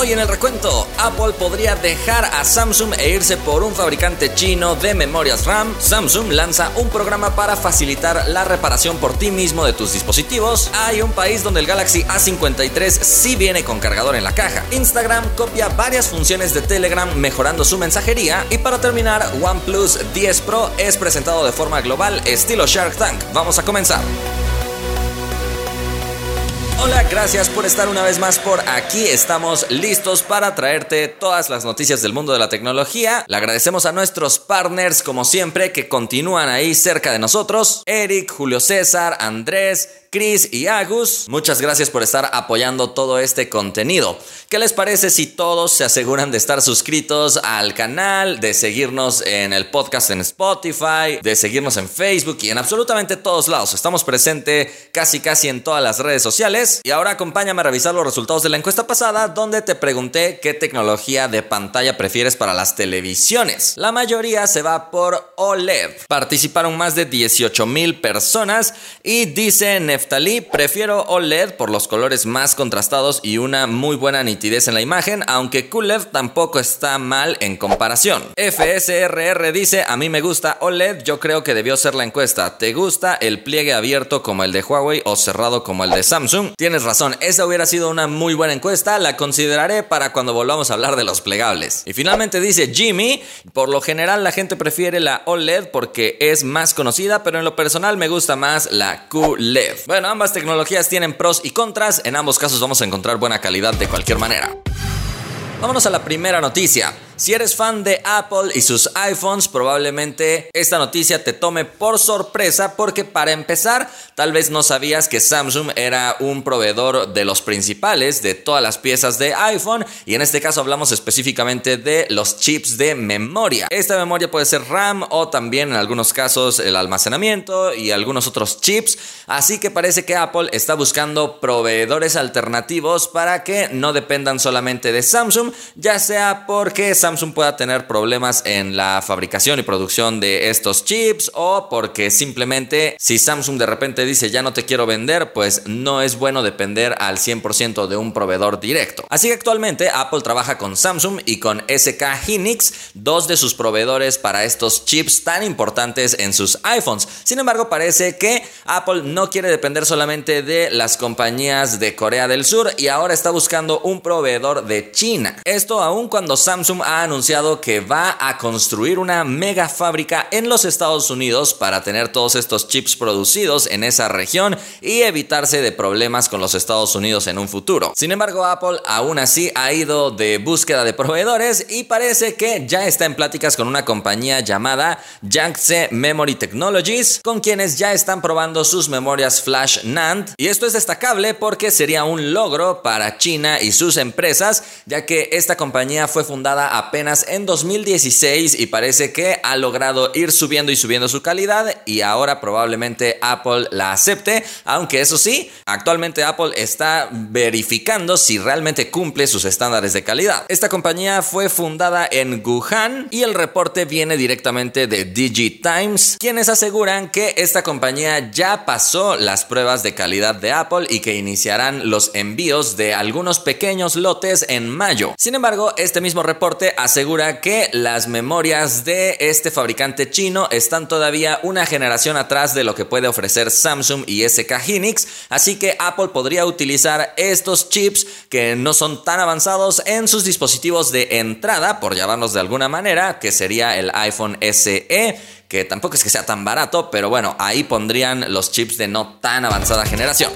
Hoy en el recuento, Apple podría dejar a Samsung e irse por un fabricante chino de memorias RAM. Samsung lanza un programa para facilitar la reparación por ti mismo de tus dispositivos. Hay un país donde el Galaxy A53 sí viene con cargador en la caja. Instagram copia varias funciones de Telegram mejorando su mensajería. Y para terminar, OnePlus 10 Pro es presentado de forma global estilo Shark Tank. Vamos a comenzar. Hola, gracias por estar una vez más por aquí. Estamos listos para traerte todas las noticias del mundo de la tecnología. Le agradecemos a nuestros partners, como siempre, que continúan ahí cerca de nosotros. Eric, Julio César, Andrés, Chris y Agus, muchas gracias por estar apoyando todo este contenido. ¿Qué les parece si todos se aseguran de estar suscritos al canal, de seguirnos en el podcast en Spotify, de seguirnos en Facebook y en absolutamente todos lados? Estamos presentes casi casi en todas las redes sociales. Y ahora acompáñame a revisar los resultados de la encuesta pasada donde te pregunté qué tecnología de pantalla prefieres para las televisiones. La mayoría se va por OLED. Participaron más de 18 mil personas y dicen Neftalí, prefiero OLED por los colores más contrastados y una muy buena nitidez en la imagen, aunque QLED tampoco está mal en comparación. FSRR dice, a mí me gusta OLED, yo creo que debió ser la encuesta. ¿Te gusta el pliegue abierto como el de Huawei o cerrado como el de Samsung? Tienes razón, esa hubiera sido una muy buena encuesta, la consideraré para cuando volvamos a hablar de los plegables. Y finalmente dice Jimmy, por lo general la gente prefiere la OLED porque es más conocida, pero en lo personal me gusta más la QLED. Bueno, ambas tecnologías tienen pros y contras, en ambos casos vamos a encontrar buena calidad de cualquier manera. Vámonos a la primera noticia. Si eres fan de Apple y sus iPhones, probablemente esta noticia te tome por sorpresa porque para empezar, tal vez no sabías que Samsung era un proveedor de los principales de todas las piezas de iPhone y en este caso hablamos específicamente de los chips de memoria. Esta memoria puede ser RAM o también en algunos casos el almacenamiento y algunos otros chips, así que parece que Apple está buscando proveedores alternativos para que no dependan solamente de Samsung, ya sea porque Samsung Samsung pueda tener problemas en la fabricación y producción de estos chips o porque simplemente si Samsung de repente dice ya no te quiero vender, pues no es bueno depender al 100% de un proveedor directo. Así que actualmente Apple trabaja con Samsung y con SK Hynix, dos de sus proveedores para estos chips tan importantes en sus iPhones. Sin embargo, parece que Apple no quiere depender solamente de las compañías de Corea del Sur y ahora está buscando un proveedor de China. Esto aún cuando Samsung ha anunciado que va a construir una mega fábrica en los Estados Unidos para tener todos estos chips producidos en esa región y evitarse de problemas con los Estados Unidos en un futuro. Sin embargo, Apple aún así ha ido de búsqueda de proveedores y parece que ya está en pláticas con una compañía llamada Yangtze Memory Technologies, con quienes ya están probando sus memorias flash NAND. Y esto es destacable porque sería un logro para China y sus empresas, ya que esta compañía fue fundada a apenas en 2016 y parece que ha logrado ir subiendo y subiendo su calidad y ahora probablemente Apple la acepte, aunque eso sí, actualmente Apple está verificando si realmente cumple sus estándares de calidad. Esta compañía fue fundada en Wuhan y el reporte viene directamente de DigiTimes, quienes aseguran que esta compañía ya pasó las pruebas de calidad de Apple y que iniciarán los envíos de algunos pequeños lotes en mayo. Sin embargo, este mismo reporte asegura que las memorias de este fabricante chino están todavía una generación atrás de lo que puede ofrecer Samsung y SK Hynix, así que Apple podría utilizar estos chips que no son tan avanzados en sus dispositivos de entrada, por llamarlos de alguna manera, que sería el iPhone SE que tampoco es que sea tan barato, pero bueno, ahí pondrían los chips de no tan avanzada generación.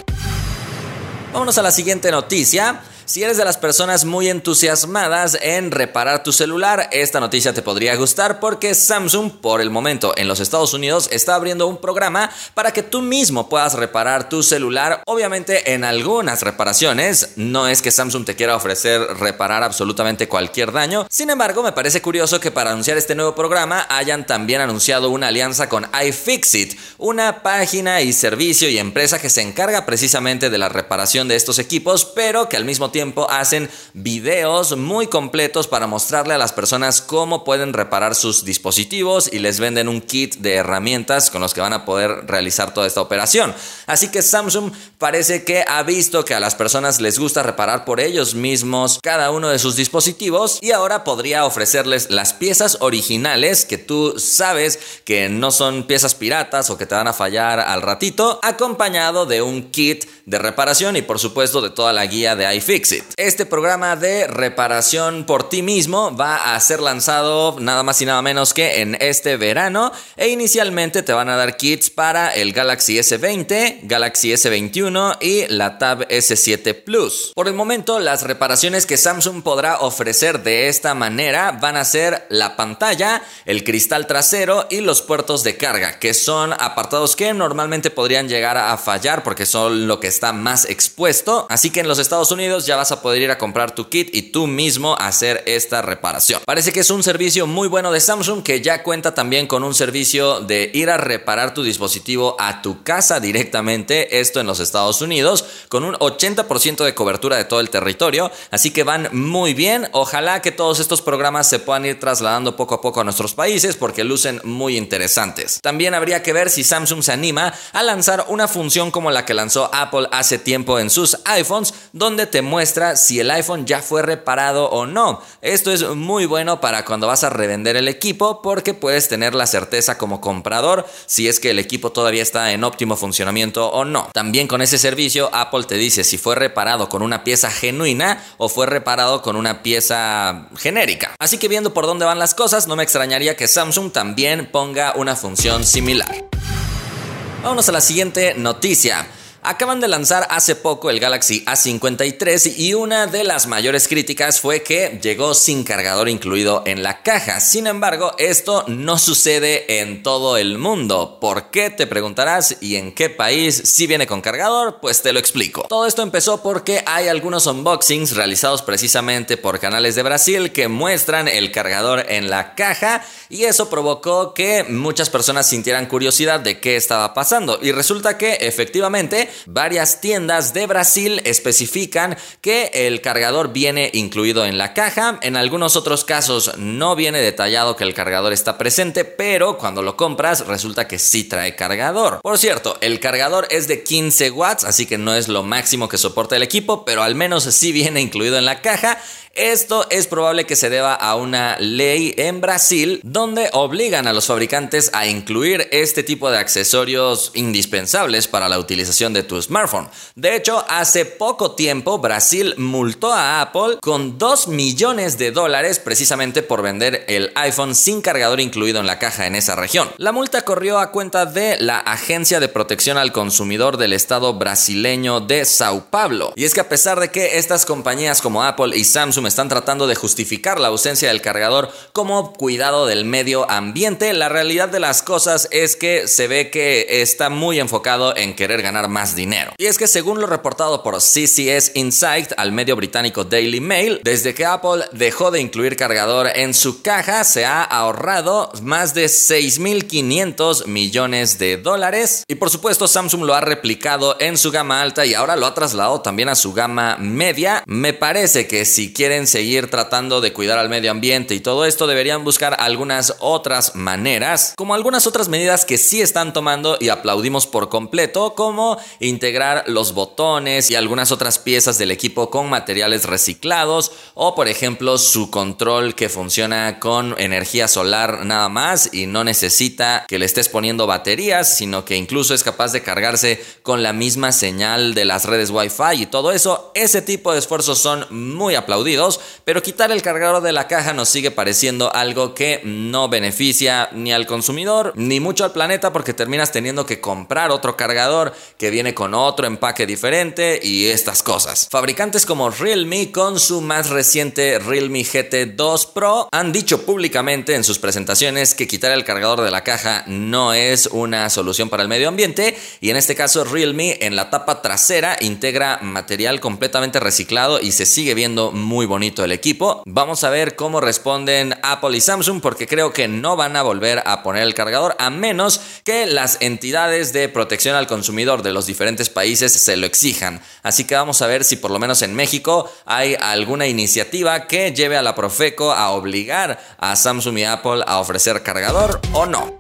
Vámonos a la siguiente noticia. Si eres de las personas muy entusiasmadas en reparar tu celular, esta noticia te podría gustar porque Samsung por el momento en los Estados Unidos está abriendo un programa para que tú mismo puedas reparar tu celular. Obviamente en algunas reparaciones, no es que Samsung te quiera ofrecer reparar absolutamente cualquier daño. Sin embargo, me parece curioso que para anunciar este nuevo programa hayan también anunciado una alianza con iFixit, una página y servicio y empresa que se encarga precisamente de la reparación de estos equipos, pero que al mismo tiempo hacen videos muy completos para mostrarle a las personas cómo pueden reparar sus dispositivos y les venden un kit de herramientas con los que van a poder realizar toda esta operación. Así que Samsung parece que ha visto que a las personas les gusta reparar por ellos mismos cada uno de sus dispositivos y ahora podría ofrecerles las piezas originales que tú sabes que no son piezas piratas o que te van a fallar al ratito, acompañado de un kit de reparación y por supuesto de toda la guía de iFixit. Este programa de reparación por ti mismo va a ser lanzado nada más y nada menos que en este verano e inicialmente te van a dar kits para el Galaxy S20, Galaxy S21 y la Tab S7 Plus. Por el momento las reparaciones que Samsung podrá ofrecer de esta manera van a ser la pantalla, el cristal trasero y los puertos de carga, que son apartados que normalmente podrían llegar a fallar porque son lo que está más expuesto. Así que en los Estados Unidos ya vas a poder ir a comprar tu kit y tú mismo hacer esta reparación. Parece que es un servicio muy bueno de Samsung que ya cuenta también con un servicio de ir a reparar tu dispositivo a tu casa directamente, esto en los Estados Unidos, con un 80% de cobertura de todo el territorio. Así que van muy bien. Ojalá que todos estos programas se puedan ir trasladando poco a poco a nuestros países porque lucen muy interesantes. También habría que ver si Samsung se anima a lanzar una función como la que lanzó Apple hace tiempo en sus iPhones, donde te muestra si el iPhone ya fue reparado o no. Esto es muy bueno para cuando vas a revender el equipo porque puedes tener la certeza como comprador si es que el equipo todavía está en óptimo funcionamiento o no. También con ese servicio Apple te dice si fue reparado con una pieza genuina o fue reparado con una pieza genérica. Así que viendo por dónde van las cosas, no me extrañaría que Samsung también ponga una función similar. Vámonos a la siguiente noticia. Acaban de lanzar hace poco el Galaxy A53 y una de las mayores críticas fue que llegó sin cargador incluido en la caja. Sin embargo, esto no sucede en todo el mundo. ¿Por qué te preguntarás y en qué país si viene con cargador? Pues te lo explico. Todo esto empezó porque hay algunos unboxings realizados precisamente por canales de Brasil que muestran el cargador en la caja y eso provocó que muchas personas sintieran curiosidad de qué estaba pasando y resulta que efectivamente Varias tiendas de Brasil especifican que el cargador viene incluido en la caja. En algunos otros casos no viene detallado que el cargador está presente, pero cuando lo compras resulta que sí trae cargador. Por cierto, el cargador es de 15 watts, así que no es lo máximo que soporta el equipo, pero al menos sí viene incluido en la caja esto es probable que se deba a una ley en Brasil donde obligan a los fabricantes a incluir este tipo de accesorios indispensables para la utilización de tu smartphone. De hecho, hace poco tiempo Brasil multó a Apple con 2 millones de dólares precisamente por vender el iPhone sin cargador incluido en la caja en esa región. La multa corrió a cuenta de la Agencia de Protección al Consumidor del Estado brasileño de Sao Paulo. Y es que a pesar de que estas compañías como Apple y Samsung están tratando de justificar la ausencia del cargador como cuidado del medio ambiente. La realidad de las cosas es que se ve que está muy enfocado en querer ganar más dinero. Y es que según lo reportado por CCS Insight al medio británico Daily Mail, desde que Apple dejó de incluir cargador en su caja, se ha ahorrado más de 6.500 millones de dólares. Y por supuesto Samsung lo ha replicado en su gama alta y ahora lo ha trasladado también a su gama media. Me parece que si quieren seguir tratando de cuidar al medio ambiente y todo esto, deberían buscar algunas otras maneras, como algunas otras medidas que sí están tomando y aplaudimos por completo, como integrar los botones y algunas otras piezas del equipo con materiales reciclados o por ejemplo su control que funciona con energía solar nada más y no necesita que le estés poniendo baterías, sino que incluso es capaz de cargarse con la misma señal de las redes Wi-Fi y todo eso, ese tipo de esfuerzos son muy aplaudidos pero quitar el cargador de la caja nos sigue pareciendo algo que no beneficia ni al consumidor ni mucho al planeta porque terminas teniendo que comprar otro cargador que viene con otro empaque diferente y estas cosas. Fabricantes como Realme con su más reciente Realme GT 2 Pro han dicho públicamente en sus presentaciones que quitar el cargador de la caja no es una solución para el medio ambiente y en este caso Realme en la tapa trasera integra material completamente reciclado y se sigue viendo muy bonito el equipo. Vamos a ver cómo responden Apple y Samsung porque creo que no van a volver a poner el cargador a menos que las entidades de protección al consumidor de los diferentes países se lo exijan. Así que vamos a ver si por lo menos en México hay alguna iniciativa que lleve a la Profeco a obligar a Samsung y Apple a ofrecer cargador o no.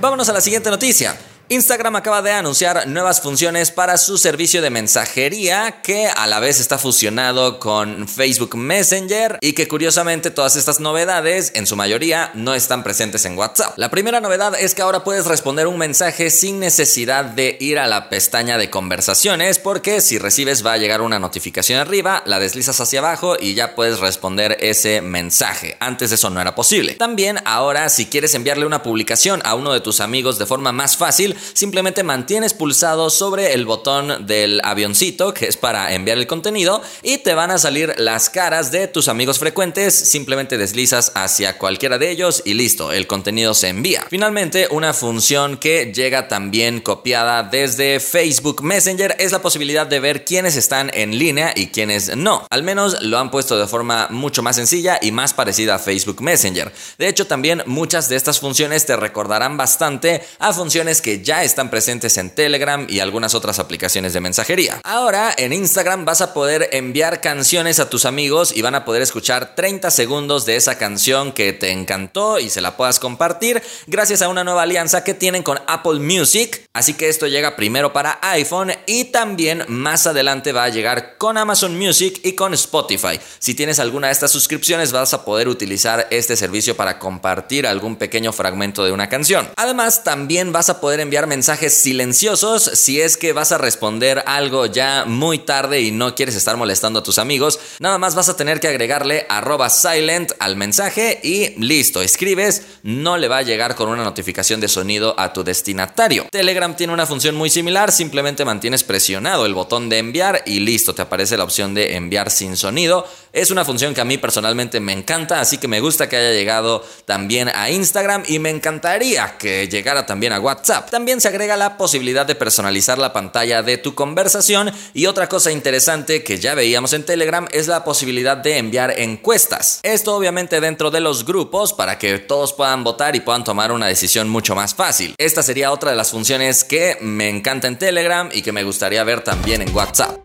Vámonos a la siguiente noticia. Instagram acaba de anunciar nuevas funciones para su servicio de mensajería que a la vez está fusionado con Facebook Messenger y que curiosamente todas estas novedades en su mayoría no están presentes en WhatsApp. La primera novedad es que ahora puedes responder un mensaje sin necesidad de ir a la pestaña de conversaciones porque si recibes va a llegar una notificación arriba, la deslizas hacia abajo y ya puedes responder ese mensaje. Antes eso no era posible. También ahora si quieres enviarle una publicación a uno de tus amigos de forma más fácil, simplemente mantienes pulsado sobre el botón del avioncito, que es para enviar el contenido, y te van a salir las caras de tus amigos frecuentes, simplemente deslizas hacia cualquiera de ellos y listo, el contenido se envía. Finalmente, una función que llega también copiada desde Facebook Messenger es la posibilidad de ver quiénes están en línea y quiénes no. Al menos lo han puesto de forma mucho más sencilla y más parecida a Facebook Messenger. De hecho, también muchas de estas funciones te recordarán bastante a funciones que ya están presentes en Telegram y algunas otras aplicaciones de mensajería. Ahora en Instagram vas a poder enviar canciones a tus amigos y van a poder escuchar 30 segundos de esa canción que te encantó y se la puedas compartir gracias a una nueva alianza que tienen con Apple Music. Así que esto llega primero para iPhone y también más adelante va a llegar con Amazon Music y con Spotify. Si tienes alguna de estas suscripciones vas a poder utilizar este servicio para compartir algún pequeño fragmento de una canción. Además también vas a poder enviar mensajes silenciosos si es que vas a responder algo ya muy tarde y no quieres estar molestando a tus amigos. Nada más vas a tener que agregarle arroba silent al mensaje y listo, escribes, no le va a llegar con una notificación de sonido a tu destinatario. Telegram tiene una función muy similar, simplemente mantienes presionado el botón de enviar y listo, te aparece la opción de enviar sin sonido. Es una función que a mí personalmente me encanta, así que me gusta que haya llegado también a Instagram y me encantaría que llegara también a WhatsApp. También se agrega la posibilidad de personalizar la pantalla de tu conversación y otra cosa interesante que ya veíamos en Telegram es la posibilidad de enviar encuestas. Esto obviamente dentro de los grupos para que todos puedan votar y puedan tomar una decisión mucho más fácil. Esta sería otra de las funciones que me encanta en Telegram y que me gustaría ver también en WhatsApp.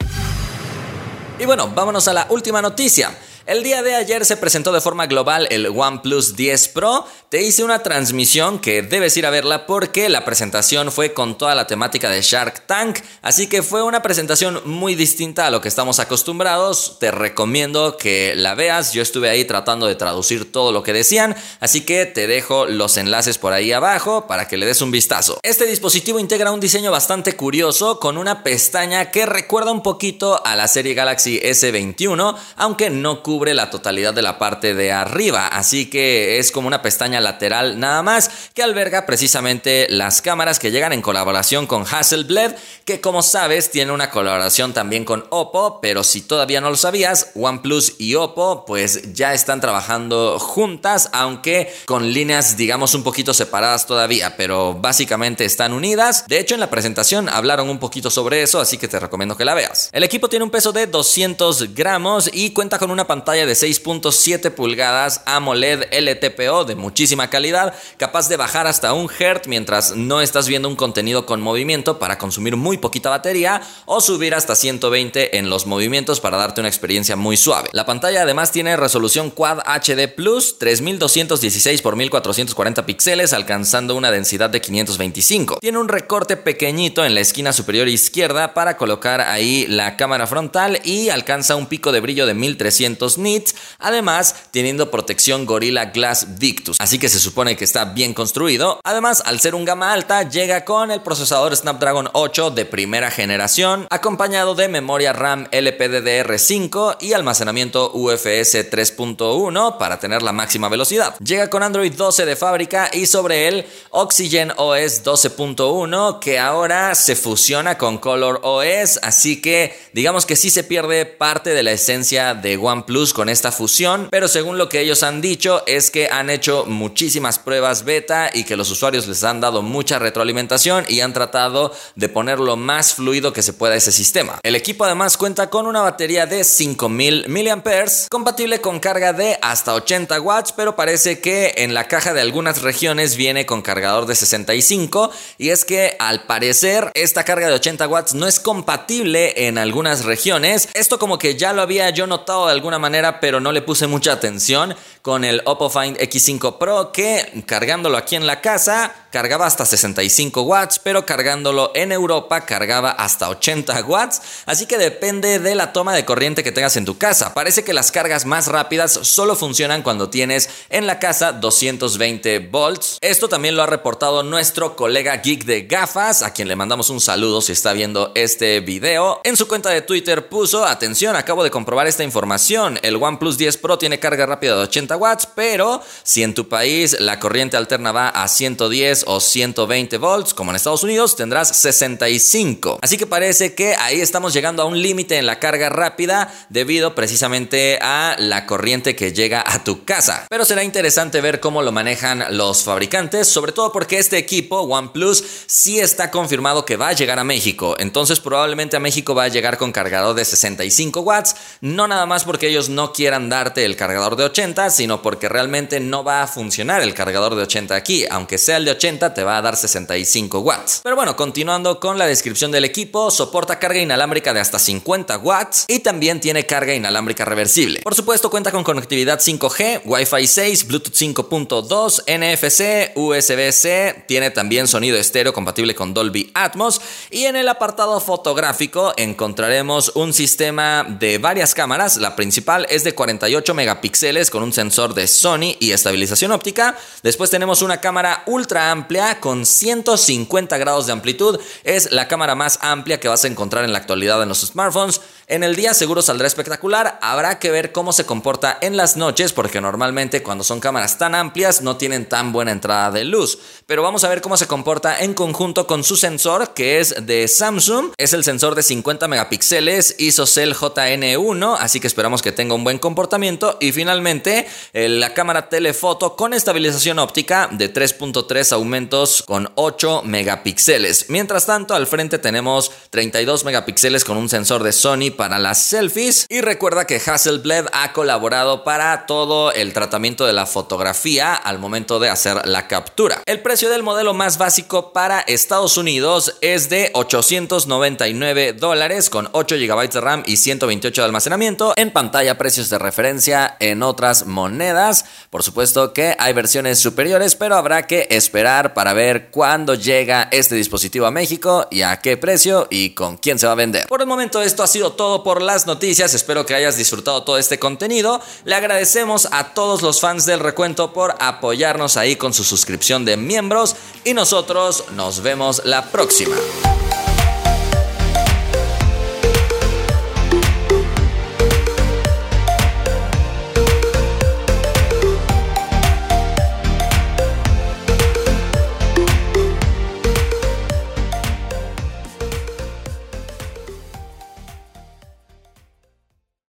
Y bueno, vámonos a la última noticia. El día de ayer se presentó de forma global el OnePlus 10 Pro. Te hice una transmisión que debes ir a verla porque la presentación fue con toda la temática de Shark Tank, así que fue una presentación muy distinta a lo que estamos acostumbrados. Te recomiendo que la veas. Yo estuve ahí tratando de traducir todo lo que decían, así que te dejo los enlaces por ahí abajo para que le des un vistazo. Este dispositivo integra un diseño bastante curioso con una pestaña que recuerda un poquito a la serie Galaxy S21, aunque no cubre la totalidad de la parte de arriba, así que es como una pestaña lateral nada más que alberga precisamente las cámaras que llegan en colaboración con Hasselblad, que como sabes tiene una colaboración también con Oppo, pero si todavía no lo sabías, OnePlus y Oppo pues ya están trabajando juntas, aunque con líneas digamos un poquito separadas todavía, pero básicamente están unidas. De hecho en la presentación hablaron un poquito sobre eso, así que te recomiendo que la veas. El equipo tiene un peso de 200 gramos y cuenta con una pantalla pantalla de 6.7 pulgadas AMOLED LTPO de muchísima calidad, capaz de bajar hasta un Hz mientras no estás viendo un contenido con movimiento para consumir muy poquita batería o subir hasta 120 en los movimientos para darte una experiencia muy suave. La pantalla además tiene resolución Quad HD Plus 3216 x 1440 píxeles alcanzando una densidad de 525. Tiene un recorte pequeñito en la esquina superior izquierda para colocar ahí la cámara frontal y alcanza un pico de brillo de 1300 nits, además teniendo protección Gorilla Glass Victus, así que se supone que está bien construido. Además, al ser un gama alta, llega con el procesador Snapdragon 8 de primera generación, acompañado de memoria RAM LPDDR5 y almacenamiento UFS 3.1 para tener la máxima velocidad. Llega con Android 12 de fábrica y sobre él Oxygen OS 12.1 que ahora se fusiona con Color OS, así que digamos que sí se pierde parte de la esencia de OnePlus Con esta fusión, pero según lo que ellos han dicho es que han hecho muchísimas pruebas beta y que los usuarios les han dado mucha retroalimentación y han tratado de poner lo más fluido que se pueda ese sistema. El equipo además cuenta con una batería de 5000 mAh, compatible con carga de hasta 80 watts, pero parece que en la caja de algunas regiones viene con cargador de 65 y es que al parecer esta carga de 80 watts no es compatible en algunas regiones. Esto como que ya lo había yo notado de alguna manera, pero no le puse mucha atención con el Oppo Find X5 Pro que cargándolo aquí en la casa cargaba hasta 65 watts, pero cargándolo en Europa cargaba hasta 80 watts, así que depende de la toma de corriente que tengas en tu casa. Parece que las cargas más rápidas solo funcionan cuando tienes en la casa 220 volts. Esto también lo ha reportado nuestro colega geek de gafas, a quien le mandamos un saludo si está viendo este video. En su cuenta de Twitter puso, atención, acabo de comprobar esta información, el OnePlus 10 Pro tiene carga rápida de 80 watts, pero si en tu país la corriente alterna va a 110 o 120 volts, como en Estados Unidos, tendrás 65. Así que parece que ahí estamos llegando a un límite en la carga rápida debido precisamente a la corriente que llega a tu casa. Pero será interesante ver cómo lo manejan los fabricantes, sobre todo porque este equipo OnePlus sí está confirmado que va a llegar a México. Entonces probablemente a México va a llegar con cargador de 65 watts, no nada más porque ellos no quieran darte el cargador de 80, sino porque realmente no va a funcionar el cargador de 80 aquí, aunque sea el de 80 te va a dar 65 watts. Pero bueno, continuando con la descripción del equipo, soporta carga inalámbrica de hasta 50 watts y también tiene carga inalámbrica reversible. Por supuesto, cuenta con conectividad 5G, Wi-Fi 6, Bluetooth 5.2, NFC, USB-C, tiene también sonido estéreo compatible con Dolby Atmos y en el apartado fotográfico encontraremos un sistema de varias cámaras. La principal es de 48 megapíxeles con un sensor de Sony y estabilización óptica. Después tenemos una cámara ultra amplia con 150 grados de amplitud. Es la cámara más amplia que vas a encontrar en la actualidad en los smartphones. En el día seguro saldrá espectacular. Habrá que ver cómo se comporta en las noches porque normalmente cuando son cámaras tan amplias no tienen tan buena entrada de luz. Pero vamos a ver cómo se comporta en conjunto con su sensor que es de Samsung. Es el sensor de 50 megapíxeles ISOCELL JN1, así que esperamos que tenga un buen comportamiento. Y finalmente la cámara telefoto con estabilización óptica de 3.3 aumento con 8 megapíxeles. Mientras tanto, al frente tenemos 32 megapíxeles con un sensor de Sony para las selfies. Y recuerda que Hasselblad ha colaborado para todo el tratamiento de la fotografía al momento de hacer la captura. El precio del modelo más básico para Estados Unidos es de 899 dólares con 8 GB de RAM y 128 de almacenamiento. En pantalla, precios de referencia en otras monedas. Por supuesto que hay versiones superiores, pero habrá que esperar para ver cuándo llega este dispositivo a México y a qué precio y con quién se va a vender. Por el momento esto ha sido todo por las noticias, espero que hayas disfrutado todo este contenido. Le agradecemos a todos los fans del recuento por apoyarnos ahí con su suscripción de miembros y nosotros nos vemos la próxima.